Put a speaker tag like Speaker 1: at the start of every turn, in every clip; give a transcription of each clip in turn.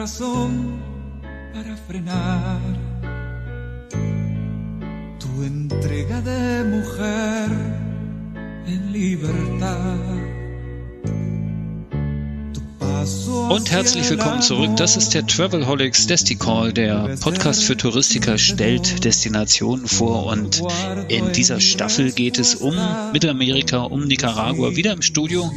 Speaker 1: Razón para frenar tu entrega de mujer en libertad.
Speaker 2: Und herzlich willkommen zurück. Das ist der Travelholics Desticall. Der Podcast für Touristiker stellt Destinationen vor. Und in dieser Staffel geht es um Mittelamerika, um Nicaragua. Wieder im Studio.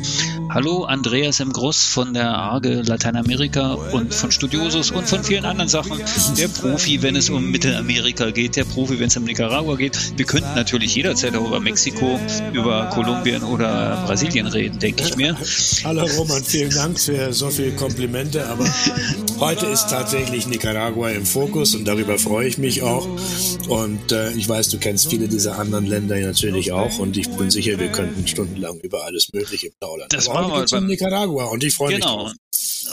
Speaker 2: Hallo, Andreas M. Gross von der ARGE Lateinamerika und von Studiosus und von vielen anderen Sachen. Der Profi, wenn es um Mittelamerika geht, der Profi, wenn es um Nicaragua geht. Wir könnten natürlich jederzeit auch über Mexiko, über Kolumbien oder Brasilien reden, denke ich mir.
Speaker 3: Hallo Roman, vielen Dank für so viele Komplimente, aber heute ist tatsächlich Nicaragua im Fokus und darüber freue ich mich auch. Und äh, ich weiß, du kennst viele dieser anderen Länder natürlich auch und ich bin sicher, wir könnten stundenlang über alles Mögliche plaudern.
Speaker 2: Das aber machen wir
Speaker 3: Nicaragua und ich freue
Speaker 2: genau.
Speaker 3: mich drauf.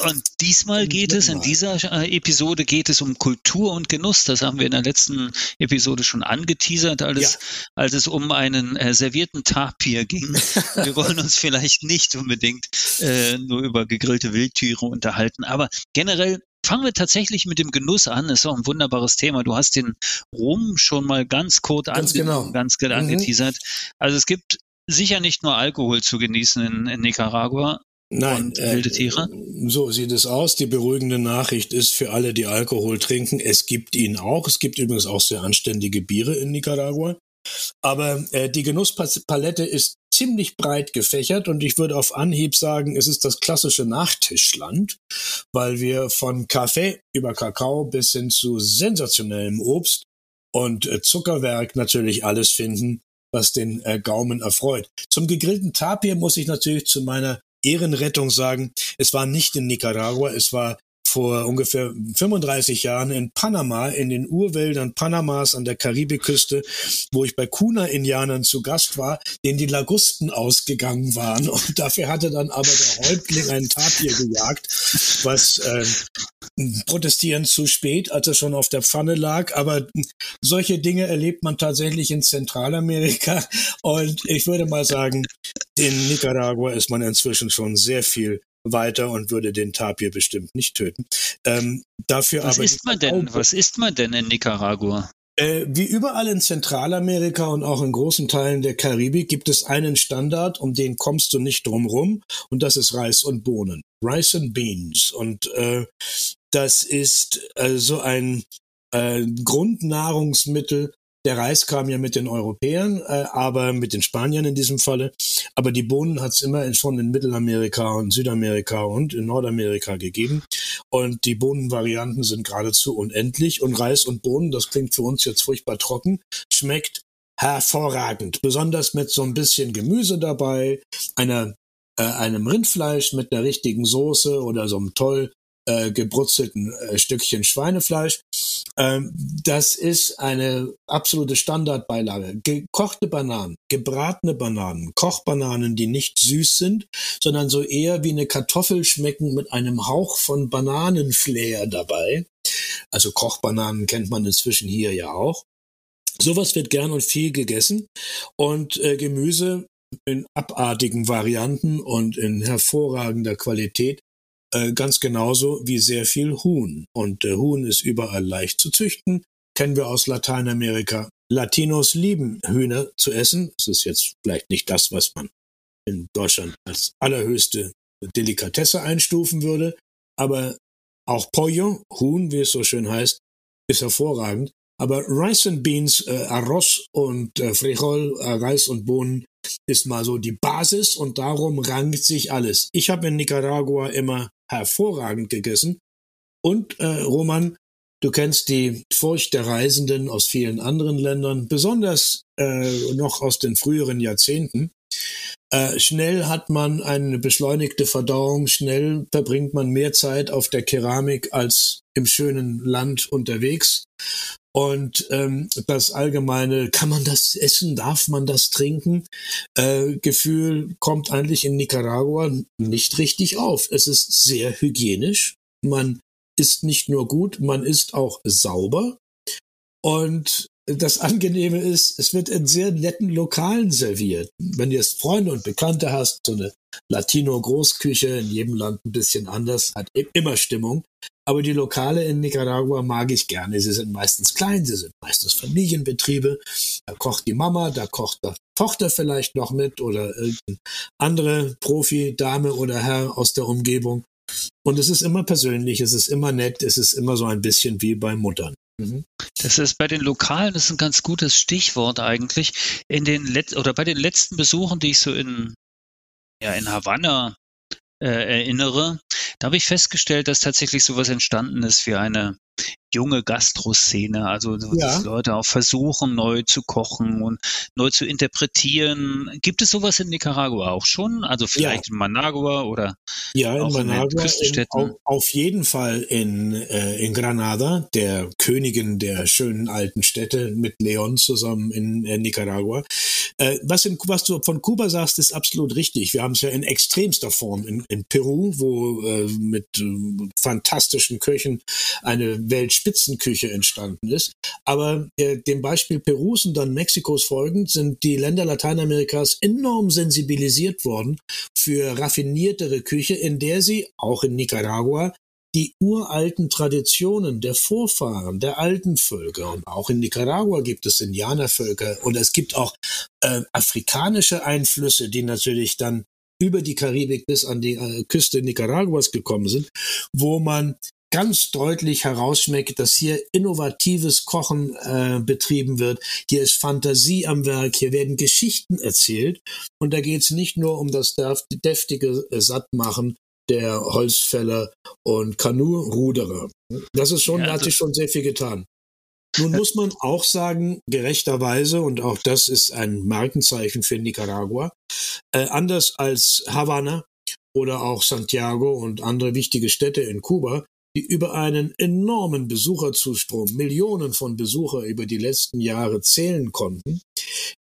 Speaker 2: Und diesmal geht es, in dieser äh, Episode geht es um Kultur und Genuss. Das haben wir in der letzten Episode schon angeteasert, als, ja. als es um einen äh, servierten Tapir ging. wir wollen uns vielleicht nicht unbedingt äh, nur über gegrillte Wildtiere unterhalten, aber generell Fangen wir tatsächlich mit dem Genuss an. Das ist auch ein wunderbares Thema. Du hast den Rum schon mal ganz kurz
Speaker 3: ganz, ange genau.
Speaker 2: ganz mhm. angeteasert. Also es gibt sicher nicht nur Alkohol zu genießen in, in Nicaragua,
Speaker 3: Nein,
Speaker 2: und wilde Tiere?
Speaker 3: Äh, so sieht es aus. Die beruhigende Nachricht ist für alle, die Alkohol trinken, es gibt ihn auch. Es gibt übrigens auch sehr anständige Biere in Nicaragua. Aber äh, die Genusspalette ist ziemlich breit gefächert und ich würde auf Anhieb sagen, es ist das klassische Nachtischland, weil wir von Kaffee über Kakao bis hin zu sensationellem Obst und äh, Zuckerwerk natürlich alles finden, was den äh, Gaumen erfreut. Zum gegrillten Tapir muss ich natürlich zu meiner Ehrenrettung sagen, es war nicht in Nicaragua, es war vor ungefähr 35 Jahren in Panama, in den Urwäldern Panamas an der Karibikküste, wo ich bei Kuna-Indianern zu Gast war, denen die Lagusten ausgegangen waren. Und dafür hatte dann aber der Häuptling einen Tapir gejagt, was äh, protestieren zu spät, als er schon auf der Pfanne lag. Aber solche Dinge erlebt man tatsächlich in Zentralamerika. Und ich würde mal sagen, in Nicaragua ist man inzwischen schon sehr viel weiter und würde den Tapir bestimmt nicht töten. Ähm, dafür
Speaker 2: Was
Speaker 3: aber
Speaker 2: isst man denn? Was isst man denn in Nicaragua?
Speaker 3: Äh, wie überall in Zentralamerika und auch in großen Teilen der Karibik gibt es einen Standard, um den kommst du nicht drum rum, und das ist Reis und Bohnen. Rice and Beans. Und äh, das ist äh, so ein äh, Grundnahrungsmittel, der Reis kam ja mit den Europäern, äh, aber mit den Spaniern in diesem Falle. Aber die Bohnen hat es immer schon in Mittelamerika und Südamerika und in Nordamerika gegeben. Und die Bohnenvarianten sind geradezu unendlich. Und Reis und Bohnen, das klingt für uns jetzt furchtbar trocken, schmeckt hervorragend. Besonders mit so ein bisschen Gemüse dabei, einer, äh, einem Rindfleisch mit der richtigen Soße oder so einem toll äh, gebrutzelten äh, Stückchen Schweinefleisch. Ähm, das ist eine absolute Standardbeilage. Gekochte Bananen, gebratene Bananen, Kochbananen, die nicht süß sind, sondern so eher wie eine Kartoffel schmecken mit einem Hauch von Bananenflair dabei. Also Kochbananen kennt man inzwischen hier ja auch. Sowas wird gern und viel gegessen und äh, Gemüse in abartigen Varianten und in hervorragender Qualität äh, ganz genauso wie sehr viel Huhn. Und äh, Huhn ist überall leicht zu züchten, kennen wir aus Lateinamerika. Latinos lieben Hühner zu essen. Das ist jetzt vielleicht nicht das, was man in Deutschland als allerhöchste Delikatesse einstufen würde, aber auch Pollo, Huhn, wie es so schön heißt, ist hervorragend. Aber Rice and Beans, äh, Arroz und äh, Frijol, äh, Reis und Bohnen ist mal so die Basis und darum rankt sich alles. Ich habe in Nicaragua immer hervorragend gegessen. Und äh, Roman, du kennst die Furcht der Reisenden aus vielen anderen Ländern, besonders äh, noch aus den früheren Jahrzehnten. Äh, schnell hat man eine beschleunigte Verdauung, schnell verbringt man mehr Zeit auf der Keramik als im schönen Land unterwegs. Und ähm, das allgemeine, kann man das essen, darf man das trinken, äh, Gefühl kommt eigentlich in Nicaragua nicht richtig auf. Es ist sehr hygienisch. Man ist nicht nur gut, man ist auch sauber. Und das Angenehme ist, es wird in sehr netten Lokalen serviert. Wenn du jetzt Freunde und Bekannte hast, so eine Latino-Großküche, in jedem Land ein bisschen anders, hat immer Stimmung. Aber die Lokale in Nicaragua mag ich gerne. Sie sind meistens klein, sie sind meistens Familienbetriebe. Da kocht die Mama, da kocht die Tochter vielleicht noch mit oder irgendeine andere Profi, Dame oder Herr aus der Umgebung. Und es ist immer persönlich, es ist immer nett, es ist immer so ein bisschen wie bei Muttern.
Speaker 2: Mhm. Das ist bei den Lokalen, das ist ein ganz gutes Stichwort eigentlich. In den Let oder bei den letzten Besuchen, die ich so in, ja, in Havanna äh, erinnere, da habe ich festgestellt, dass tatsächlich sowas entstanden ist wie eine junge Gastroszene, also ja. dass Leute auch versuchen, neu zu kochen und neu zu interpretieren. Gibt es sowas in Nicaragua auch schon? Also vielleicht ja. in Managua oder
Speaker 3: ja, in Managua, in, auf, auf, jeden Fall in, äh, in Granada, der Königin der schönen alten Städte mit Leon zusammen in äh, Nicaragua. Äh, was, in, was du von Kuba sagst, ist absolut richtig. Wir haben es ja in extremster Form in, in Peru, wo äh, mit äh, fantastischen Köchen eine Weltspitzenküche entstanden ist. Aber äh, dem Beispiel Perus und dann Mexikos folgend sind die Länder Lateinamerikas enorm sensibilisiert worden für raffiniertere Küche, in der sie auch in Nicaragua die uralten Traditionen der Vorfahren, der alten Völker. Und auch in Nicaragua gibt es Indianervölker und es gibt auch äh, afrikanische Einflüsse, die natürlich dann über die Karibik bis an die äh, Küste Nicaraguas gekommen sind, wo man ganz deutlich herausschmeckt, dass hier innovatives Kochen äh, betrieben wird. Hier ist Fantasie am Werk, hier werden Geschichten erzählt. Und da geht es nicht nur um das deftige äh, Sattmachen der Holzfäller und Kanuruderer. Das ist schon, ja, da hat sich schon sehr viel getan. Nun muss man auch sagen, gerechterweise, und auch das ist ein Markenzeichen für Nicaragua, äh, anders als Havanna oder auch Santiago und andere wichtige Städte in Kuba, die über einen enormen Besucherzustrom, Millionen von Besucher über die letzten Jahre zählen konnten,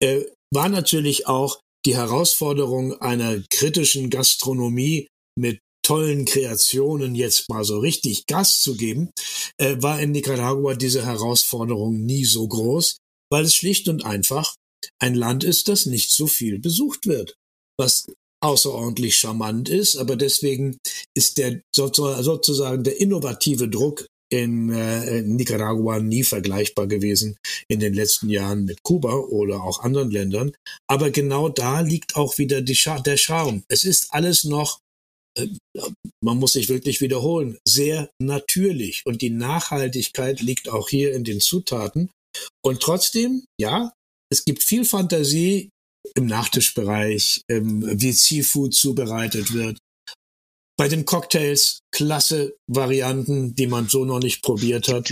Speaker 3: äh, war natürlich auch die Herausforderung einer kritischen Gastronomie mit tollen Kreationen jetzt mal so richtig Gas zu geben, äh, war in Nicaragua diese Herausforderung nie so groß, weil es schlicht und einfach ein Land ist, das nicht so viel besucht wird. Was außerordentlich charmant ist, aber deswegen ist der sozusagen der innovative Druck in, äh, Nicaragua nie vergleichbar gewesen in den letzten Jahren mit Kuba oder auch anderen Ländern. Aber genau da liegt auch wieder Char der Charme. Es ist alles noch, man muss sich wirklich wiederholen, sehr natürlich. Und die Nachhaltigkeit liegt auch hier in den Zutaten. Und trotzdem, ja, es gibt viel Fantasie im Nachtischbereich, wie Seafood zubereitet wird. Bei den Cocktails klasse Varianten, die man so noch nicht probiert hat.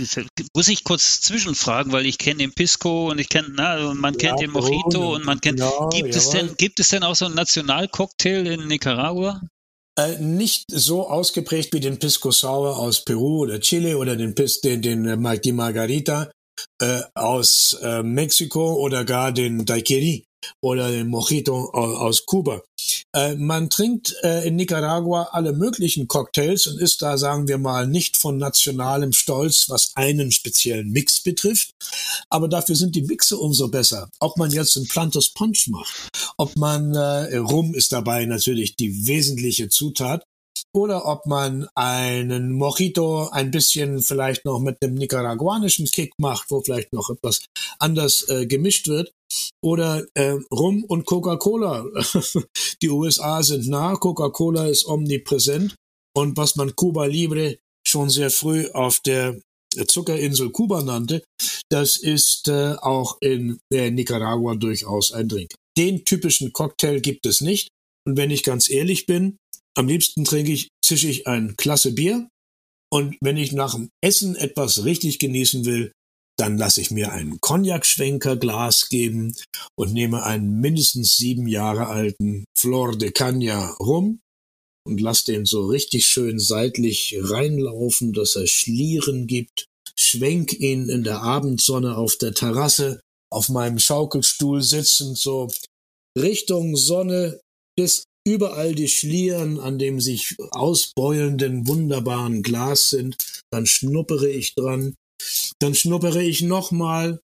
Speaker 2: Muss ich kurz zwischenfragen, weil ich kenne den Pisco und ich kenne, na, man kennt ja, den Mojito und man kennt. Genau, gibt es denn, gibt es denn auch so einen Nationalcocktail in Nicaragua?
Speaker 3: Äh, nicht so ausgeprägt wie den Pisco Sour aus Peru oder Chile oder den, Pis, den, den äh, die Margarita äh, aus äh, Mexiko oder gar den Daiquiri oder den Mojito aus Kuba. Äh, man trinkt äh, in Nicaragua alle möglichen Cocktails und ist da, sagen wir mal, nicht von nationalem Stolz, was einen speziellen Mix betrifft. Aber dafür sind die Mixe umso besser. Ob man jetzt einen Plantus Punch macht, ob man äh, Rum ist dabei natürlich die wesentliche Zutat oder ob man einen Mojito ein bisschen vielleicht noch mit einem nicaraguanischen Kick macht, wo vielleicht noch etwas anders äh, gemischt wird. Oder äh, Rum und Coca-Cola. Die USA sind nah, Coca-Cola ist omnipräsent. Und was man Cuba Libre schon sehr früh auf der Zuckerinsel Kuba nannte, das ist äh, auch in äh, Nicaragua durchaus ein Drink. Den typischen Cocktail gibt es nicht. Und wenn ich ganz ehrlich bin, am liebsten trinke ich, zische ich ein klasse Bier. Und wenn ich nach dem Essen etwas richtig genießen will, Dann lasse ich mir ein Cognac-Schwenkerglas geben und nehme einen mindestens sieben Jahre alten Flor de Cagna rum und lasse den so richtig schön seitlich reinlaufen, dass er Schlieren gibt. Schwenk ihn in der Abendsonne auf der Terrasse, auf meinem Schaukelstuhl sitzend, so Richtung Sonne, bis überall die Schlieren an dem sich ausbeulenden wunderbaren Glas sind. Dann schnuppere ich dran dann schnuppere ich nochmal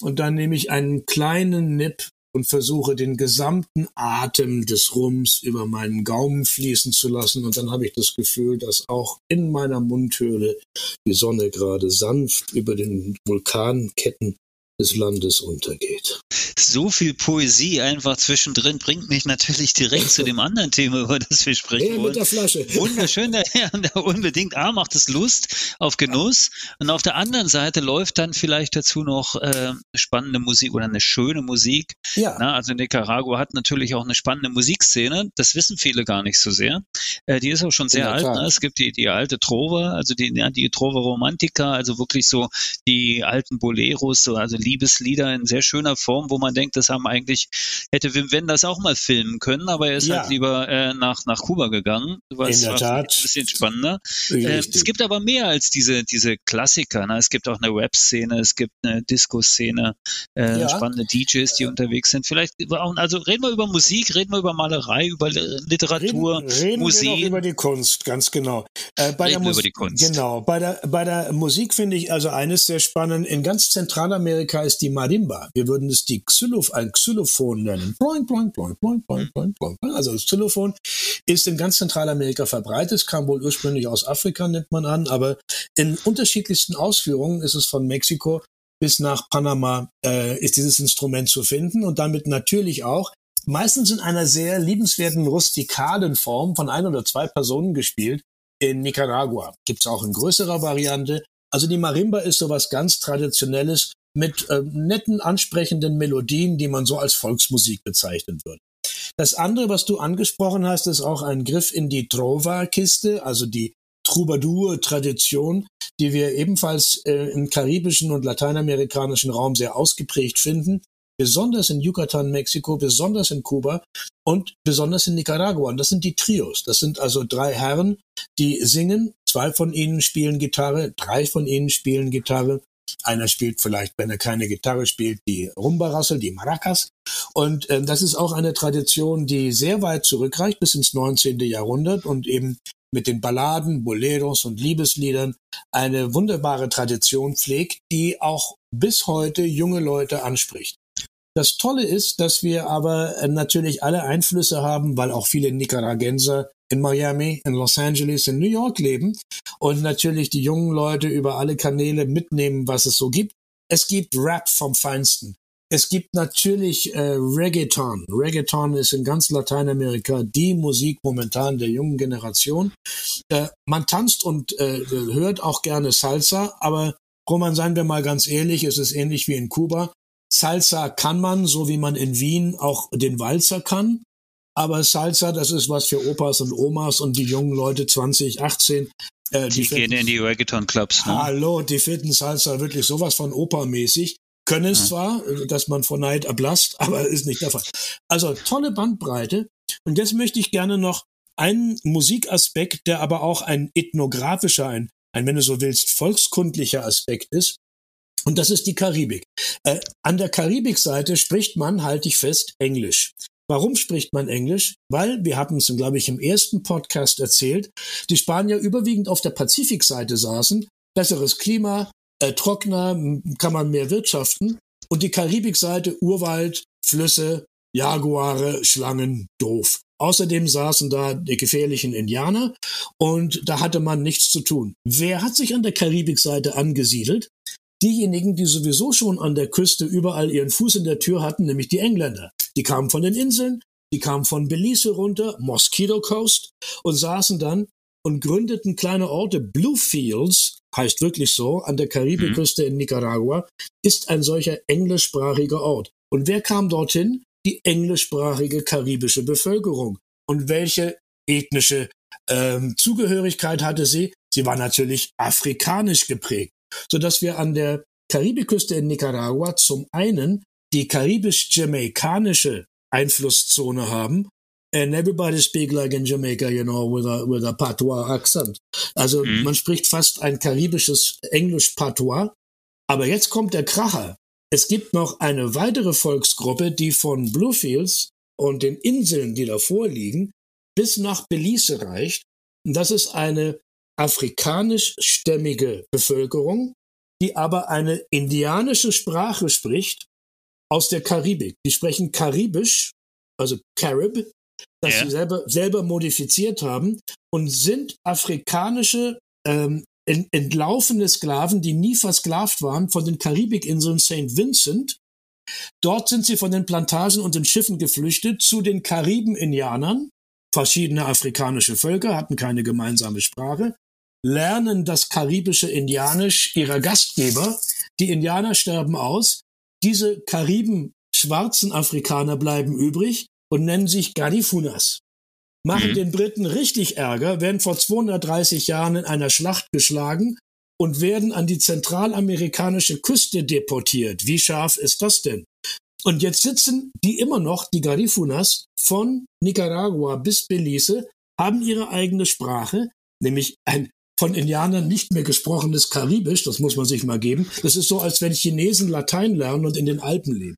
Speaker 3: und dann nehme ich einen kleinen Nipp und versuche den gesamten Atem des Rums über meinen Gaumen fließen zu lassen. Und dann habe ich das Gefühl, dass auch in meiner Mundhöhle die Sonne gerade sanft über den Vulkanketten des Landes untergeht.
Speaker 2: So viel Poesie einfach zwischendrin bringt mich natürlich direkt zu dem anderen Thema, über das wir sprechen wollen.
Speaker 3: mit der Flasche.
Speaker 2: Wunderschön, ja, unbedingt. A, macht es Lust auf Genuss. Und auf der anderen Seite läuft dann vielleicht dazu noch äh, spannende Musik oder eine schöne Musik.
Speaker 3: Ja.
Speaker 2: Na, also Nicaragua hat natürlich auch eine spannende Musikszene. Das wissen viele gar nicht so sehr. Äh, die ist auch schon sehr alt. Ne? Es gibt die, die alte Trova, also die, ja, die Trova Romantica, also wirklich so die alten Boleros, so, also Liebeslieder in sehr schöner Form, wo man denkt, das haben eigentlich, hätte Wim Wenders auch mal filmen können, aber er ist
Speaker 3: Ja.
Speaker 2: halt lieber äh, nach, nach Kuba gegangen. weil
Speaker 3: In
Speaker 2: es
Speaker 3: der Tat.
Speaker 2: Ein bisschen spannender. Äh, es gibt aber mehr als diese, diese Klassiker. Ne? Es gibt auch eine Rap-Szene, es gibt eine Disco-Szene, äh,
Speaker 3: Ja.
Speaker 2: spannende DJs, die unterwegs sind. Vielleicht, also reden wir über Musik, reden wir über Malerei, über Li- Literatur,
Speaker 3: Reden, reden wir
Speaker 2: Museen.
Speaker 3: über die Kunst, ganz genau. Äh, bei
Speaker 2: Reden
Speaker 3: der
Speaker 2: wir
Speaker 3: Mus-
Speaker 2: über die Kunst.
Speaker 3: Genau. Bei der, bei der Musik finde ich also eines sehr spannend. In ganz Zentralamerika ist die Marimba. Wir würden es die Xyloph, ein Xylophon nennen. Ploing, ploing, ploing, ploing, ploing, ploing, ploing. Also das Xylophon ist in ganz Zentralamerika verbreitet, kam wohl ursprünglich aus Afrika, nimmt man an, aber in unterschiedlichsten Ausführungen ist es von Mexiko bis nach Panama äh, ist dieses Instrument zu finden und damit natürlich auch meistens in einer sehr liebenswerten rustikalen Form von ein oder zwei Personen gespielt. In Nicaragua gibt's auch in größerer Variante. Also die Marimba ist sowas ganz Traditionelles mit äh, netten, ansprechenden Melodien, die man so als Volksmusik bezeichnen würde. Das andere, was du angesprochen hast, ist auch ein Griff in die Trova-Kiste, also die Troubadour-Tradition, die wir ebenfalls äh, im karibischen und lateinamerikanischen Raum sehr ausgeprägt finden, besonders in Yucatan, Mexiko, besonders in Kuba und besonders in Nicaragua. Und das sind die Trios. Das sind also drei Herren, die singen. Zwei von ihnen spielen Gitarre, drei von ihnen spielen Gitarre. Einer spielt vielleicht, wenn er keine Gitarre spielt, die Rumba-Rassel, die Maracas. Und ähm, das ist auch eine Tradition, die sehr weit zurückreicht bis ins 19. Jahrhundert und eben mit den Balladen, Boleros und Liebesliedern eine wunderbare Tradition pflegt, die auch bis heute junge Leute anspricht. Das Tolle ist, dass wir aber äh, natürlich alle Einflüsse haben, weil auch viele Nicaragenser in Miami, in Los Angeles, in New York leben und natürlich die jungen Leute über alle Kanäle mitnehmen, was es so gibt. Es gibt Rap vom Feinsten. Es gibt natürlich äh, Reggaeton. Reggaeton ist in ganz Lateinamerika die Musik momentan der jungen Generation. Äh, man tanzt und äh, hört auch gerne Salsa, aber Roman, seien wir mal ganz ehrlich, es ist ähnlich wie in Kuba. Salsa kann man, so wie man in Wien auch den Walzer kann. Aber Salsa, das ist was für Opas und Omas und die jungen Leute 20, 18. Äh,
Speaker 2: Die gehen
Speaker 3: finden-
Speaker 2: in die Reggaeton-Clubs. Ne?
Speaker 3: Hallo, die finden Salsa wirklich sowas von Opermäßig. Können es
Speaker 2: Ja.
Speaker 3: zwar, äh, dass man vor Neid ablasst, aber ist nicht der Fall. Also tolle Bandbreite. Und jetzt möchte ich gerne noch einen Musikaspekt, der aber auch ein ethnografischer, ein, ein wenn du so willst, volkskundlicher Aspekt ist. Und das ist die Karibik. Äh, an der Karibikseite spricht man, halte ich fest, Englisch. Warum spricht man Englisch? Weil, wir hatten es, glaube ich, im ersten Podcast erzählt, die Spanier überwiegend auf der Pazifikseite saßen, besseres Klima, äh, trockener, kann man mehr wirtschaften. Und die Karibikseite Urwald, Flüsse, Jaguare, Schlangen, doof. Außerdem saßen da die gefährlichen Indianer und da hatte man nichts zu tun. Wer hat sich an der Karibikseite angesiedelt? Diejenigen, die sowieso schon an der Küste überall ihren Fuß in der Tür hatten, nämlich die Engländer. Die kamen von den Inseln, die kamen von Belize runter, Mosquito Coast und saßen dann und gründeten kleine Orte. Bluefields heißt wirklich so, an der Karibikküste in Nicaragua, ist ein solcher englischsprachiger Ort. Und wer kam dorthin? Die englischsprachige karibische Bevölkerung. Und welche ethnische ähm, Zugehörigkeit hatte sie? Sie war natürlich afrikanisch geprägt, sodass wir an der Karibikküste in Nicaragua zum einen die karibisch-jamaikanische Einflusszone haben. And everybody speak like in Jamaica, you know, with a, with a Patois accent. Also mhm. man spricht fast ein karibisches Englisch-Patois. Aber jetzt kommt der Kracher. Es gibt noch eine weitere Volksgruppe, die von Bluefields und den Inseln, die davor liegen, bis nach Belize reicht. Und das ist eine afrikanischstämmige Bevölkerung, die aber eine indianische Sprache spricht aus der Karibik. Die sprechen Karibisch, also Carib, das ja. sie selber, selber modifiziert haben und sind afrikanische ähm, entlaufene Sklaven, die nie versklavt waren, von den Karibikinseln St. Vincent. Dort sind sie von den Plantagen und den Schiffen geflüchtet zu den Kariben-Indianern. Verschiedene afrikanische Völker hatten keine gemeinsame Sprache, lernen das karibische Indianisch ihrer Gastgeber. Die Indianer sterben aus. Diese Kariben schwarzen Afrikaner bleiben übrig und nennen sich Garifunas machen mhm. den Briten richtig Ärger, werden vor 230 Jahren in einer Schlacht geschlagen und werden an die zentralamerikanische Küste deportiert. Wie scharf ist das denn? Und jetzt sitzen die immer noch, die Garifunas, von Nicaragua bis Belize, haben ihre eigene Sprache, nämlich ein von Indianern nicht mehr gesprochenes Karibisch, das muss man sich mal geben. Das ist so, als wenn Chinesen Latein lernen und in den Alpen leben.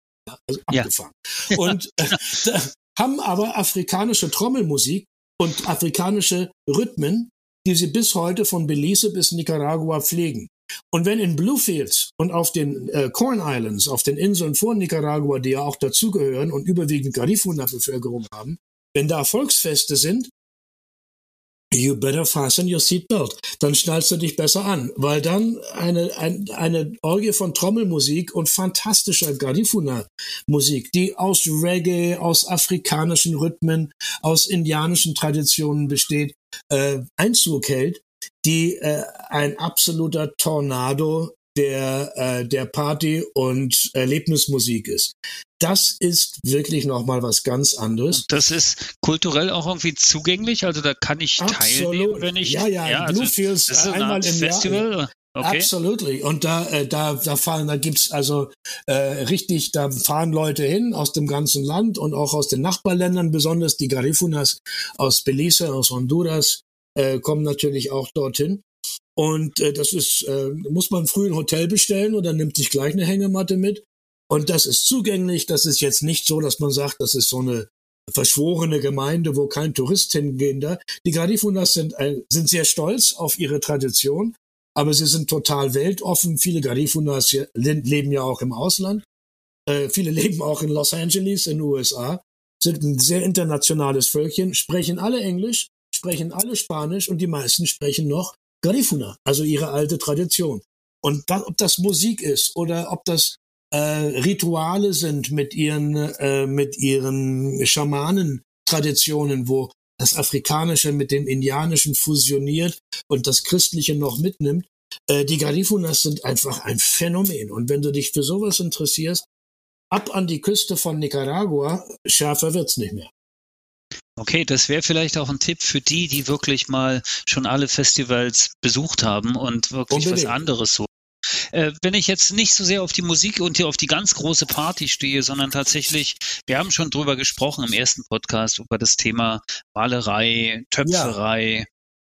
Speaker 3: Also abgefahren. Ja. Und äh, haben aber afrikanische Trommelmusik und afrikanische Rhythmen, die sie bis heute von Belize bis Nicaragua pflegen. Und wenn in Bluefields und auf den äh, Corn Islands, auf den Inseln vor Nicaragua, die ja auch dazugehören und überwiegend Garifuna-Bevölkerung haben, wenn da Volksfeste sind, You better fasten your seatbelt. Dann schnallst du dich besser an, weil dann eine, ein, eine Orgie von Trommelmusik und fantastischer Garifuna-Musik, die aus Reggae, aus afrikanischen Rhythmen, aus indianischen Traditionen besteht, äh, Einzug hält, die äh, ein absoluter Tornado der, äh, der Party- und Erlebnismusik ist. Das ist wirklich nochmal was ganz anderes.
Speaker 2: Das ist kulturell auch irgendwie zugänglich, also da kann ich Absolut. teilnehmen, wenn ich.
Speaker 3: Ja, ja, ja Bluefields also, einmal im Festival. Jahr. Okay. Absolutely. Und da, äh, da, da fahren, da gibt's also äh, richtig, da fahren Leute hin aus dem ganzen Land und auch aus den Nachbarländern, besonders die Garifunas aus Belize, aus Honduras, äh, kommen natürlich auch dorthin. Und äh, das ist, äh, muss man früh ein Hotel bestellen oder nimmt sich gleich eine Hängematte mit. Und das ist zugänglich. Das ist jetzt nicht so, dass man sagt, das ist so eine verschworene Gemeinde, wo kein Tourist hingehen darf. Die Garifunas sind, äh, sind sehr stolz auf ihre Tradition, aber sie sind total weltoffen. Viele Garifunas leben ja auch im Ausland. Äh, viele leben auch in Los Angeles in den USA, sind ein sehr internationales Völkchen, sprechen alle Englisch, sprechen alle Spanisch und die meisten sprechen noch Garifuna, also ihre alte Tradition. Und da, ob das Musik ist oder ob das äh, Rituale sind mit ihren, äh, mit ihren Schamanen-Traditionen, wo das Afrikanische mit dem Indianischen fusioniert und das Christliche noch mitnimmt. Äh, die Garifunas sind einfach ein Phänomen. Und wenn du dich für sowas interessierst, ab an die Küste von Nicaragua, schärfer wird's nicht mehr.
Speaker 2: Okay, das wäre vielleicht auch ein Tipp für die, die wirklich mal schon alle Festivals besucht haben und wirklich Unbedingt. was anderes so. Äh, wenn ich jetzt nicht so sehr auf die Musik und hier auf die ganz große Party stehe, sondern tatsächlich, wir haben schon drüber gesprochen im ersten Podcast über das Thema Malerei, Töpferei.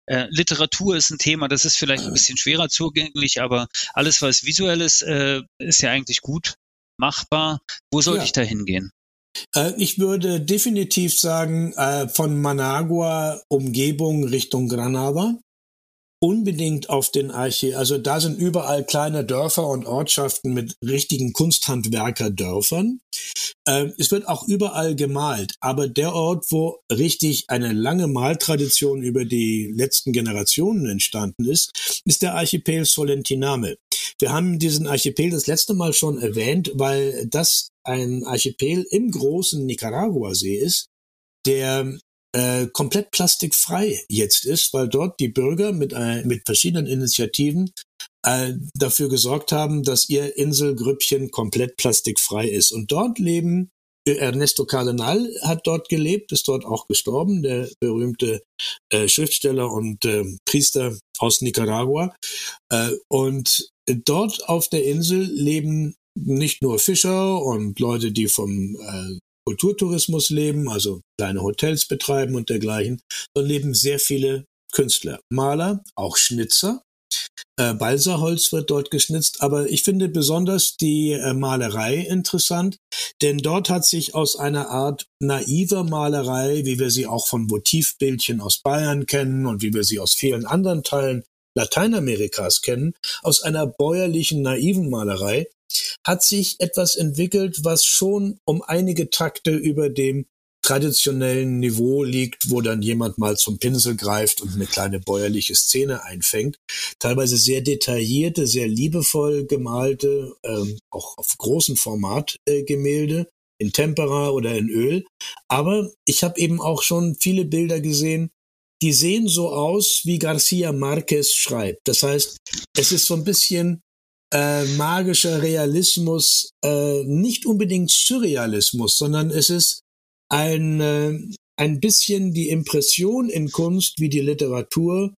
Speaker 2: Ja. Äh, Literatur ist ein Thema, das ist vielleicht ein bisschen schwerer zugänglich, aber alles, was visuell ist, äh, ist ja eigentlich gut machbar. Wo sollte ja. ich da hingehen?
Speaker 3: Äh, ich würde definitiv sagen, äh, von Managua Umgebung Richtung Granada. Unbedingt auf den Archiv. Also da sind überall kleine Dörfer und Ortschaften mit richtigen Kunsthandwerkerdörfern. Äh, es wird auch überall gemalt. Aber der Ort, wo richtig eine lange Maltradition über die letzten Generationen entstanden ist, ist der Archipel Solentiname. Wir haben diesen Archipel das letzte Mal schon erwähnt, weil das ein Archipel im großen Nicaragua-See ist, der äh, komplett plastikfrei jetzt ist, weil dort die Bürger mit, äh, mit verschiedenen Initiativen äh, dafür gesorgt haben, dass ihr Inselgrüppchen komplett plastikfrei ist. Und dort leben Ernesto Cardenal hat dort gelebt, ist dort auch gestorben, der berühmte äh, Schriftsteller und äh, Priester aus Nicaragua. Äh, und dort auf der Insel leben nicht nur Fischer und Leute, die vom äh, Kulturtourismus leben, also kleine Hotels betreiben und dergleichen, sondern leben sehr viele Künstler, Maler, auch Schnitzer. Äh, Balsaholz wird dort geschnitzt, aber ich finde besonders die äh, Malerei interessant, denn dort hat sich aus einer Art naiver Malerei, wie wir sie auch von Motivbildchen aus Bayern kennen und wie wir sie aus vielen anderen Teilen Lateinamerikas kennen, aus einer bäuerlichen naiven Malerei, hat sich etwas entwickelt, was schon um einige Takte über dem traditionellen Niveau liegt, wo dann jemand mal zum Pinsel greift und eine kleine bäuerliche Szene einfängt. Teilweise sehr detaillierte, sehr liebevoll gemalte, ähm, auch auf großem Format äh, Gemälde in Tempera oder in Öl. Aber ich habe eben auch schon viele Bilder gesehen, die sehen so aus, wie Garcia Marquez schreibt. Das heißt, es ist so ein bisschen äh, magischer Realismus, äh, nicht unbedingt Surrealismus, sondern es ist ein, äh, ein bisschen die Impression in Kunst wie die Literatur.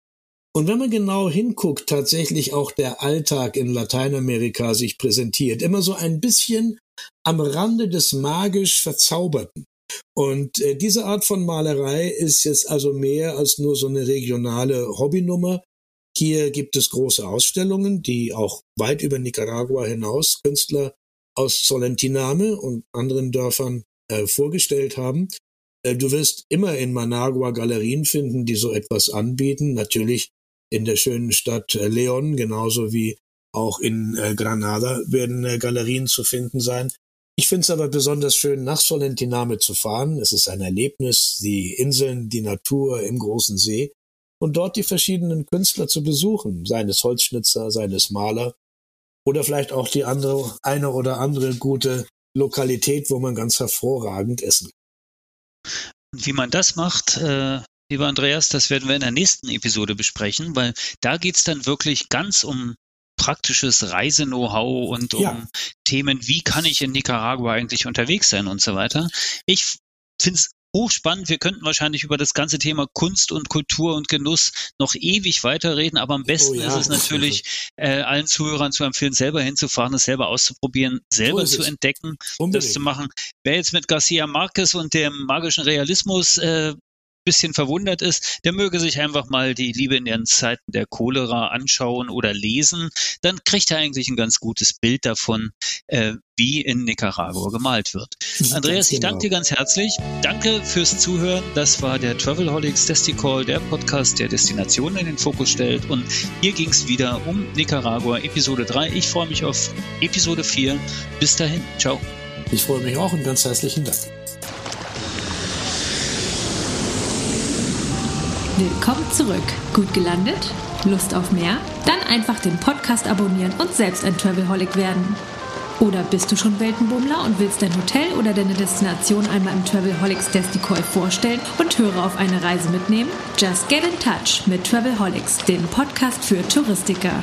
Speaker 3: Und wenn man genau hinguckt, tatsächlich auch der Alltag in Lateinamerika sich präsentiert. Immer so ein bisschen am Rande des magisch Verzauberten. Und äh, diese Art von Malerei ist jetzt also mehr als nur so eine regionale Hobbynummer. Hier gibt es große Ausstellungen, die auch weit über Nicaragua hinaus Künstler aus Solentiname und anderen Dörfern äh, vorgestellt haben. Äh, du wirst immer in Managua Galerien finden, die so etwas anbieten. Natürlich in der schönen Stadt äh, Leon, genauso wie auch in äh, Granada werden äh, Galerien zu finden sein. Ich finde es aber besonders schön, nach Solentiname zu fahren. Es ist ein Erlebnis, die Inseln, die Natur im großen See und dort die verschiedenen Künstler zu besuchen, seines Holzschnitzer, seines Maler oder vielleicht auch die andere, eine oder andere gute Lokalität, wo man ganz hervorragend essen kann.
Speaker 2: Wie man das macht, äh, lieber Andreas, das werden wir in der nächsten Episode besprechen, weil da geht es dann wirklich ganz um praktisches Reise-Know-how und um ja. Themen, wie kann ich in Nicaragua eigentlich unterwegs sein und so weiter. Ich finde es hochspannend. Wir könnten wahrscheinlich über das ganze Thema Kunst und Kultur und Genuss noch ewig weiterreden, aber am oh besten oh ja, ist es natürlich, äh, allen Zuhörern zu empfehlen, selber hinzufahren, es selber auszuprobieren, selber so zu entdecken, Unbedingt. das zu machen. Wer jetzt mit Garcia Marquez und dem magischen Realismus äh, bisschen verwundert ist, der möge sich einfach mal die Liebe in ihren Zeiten der Cholera anschauen oder lesen. Dann kriegt er eigentlich ein ganz gutes Bild davon, äh, wie in Nicaragua gemalt wird. Andreas, ich danke dir ganz herzlich. Danke fürs Zuhören. Das war der Travelholics Desticall, der Podcast, der Destinationen in den Fokus stellt. Und hier ging es wieder um Nicaragua, Episode 3. Ich freue mich auf Episode 4. Bis dahin. Ciao.
Speaker 3: Ich freue mich auch und ganz herzlichen Dank.
Speaker 4: Willkommen zurück. Gut gelandet? Lust auf mehr? Dann einfach den Podcast abonnieren und selbst ein Travelholic werden. Oder bist du schon Weltenbummler und willst dein Hotel oder deine Destination einmal im Travelholics Decoy vorstellen und Hörer auf eine Reise mitnehmen? Just get in touch mit Travelholics, dem Podcast für Touristiker.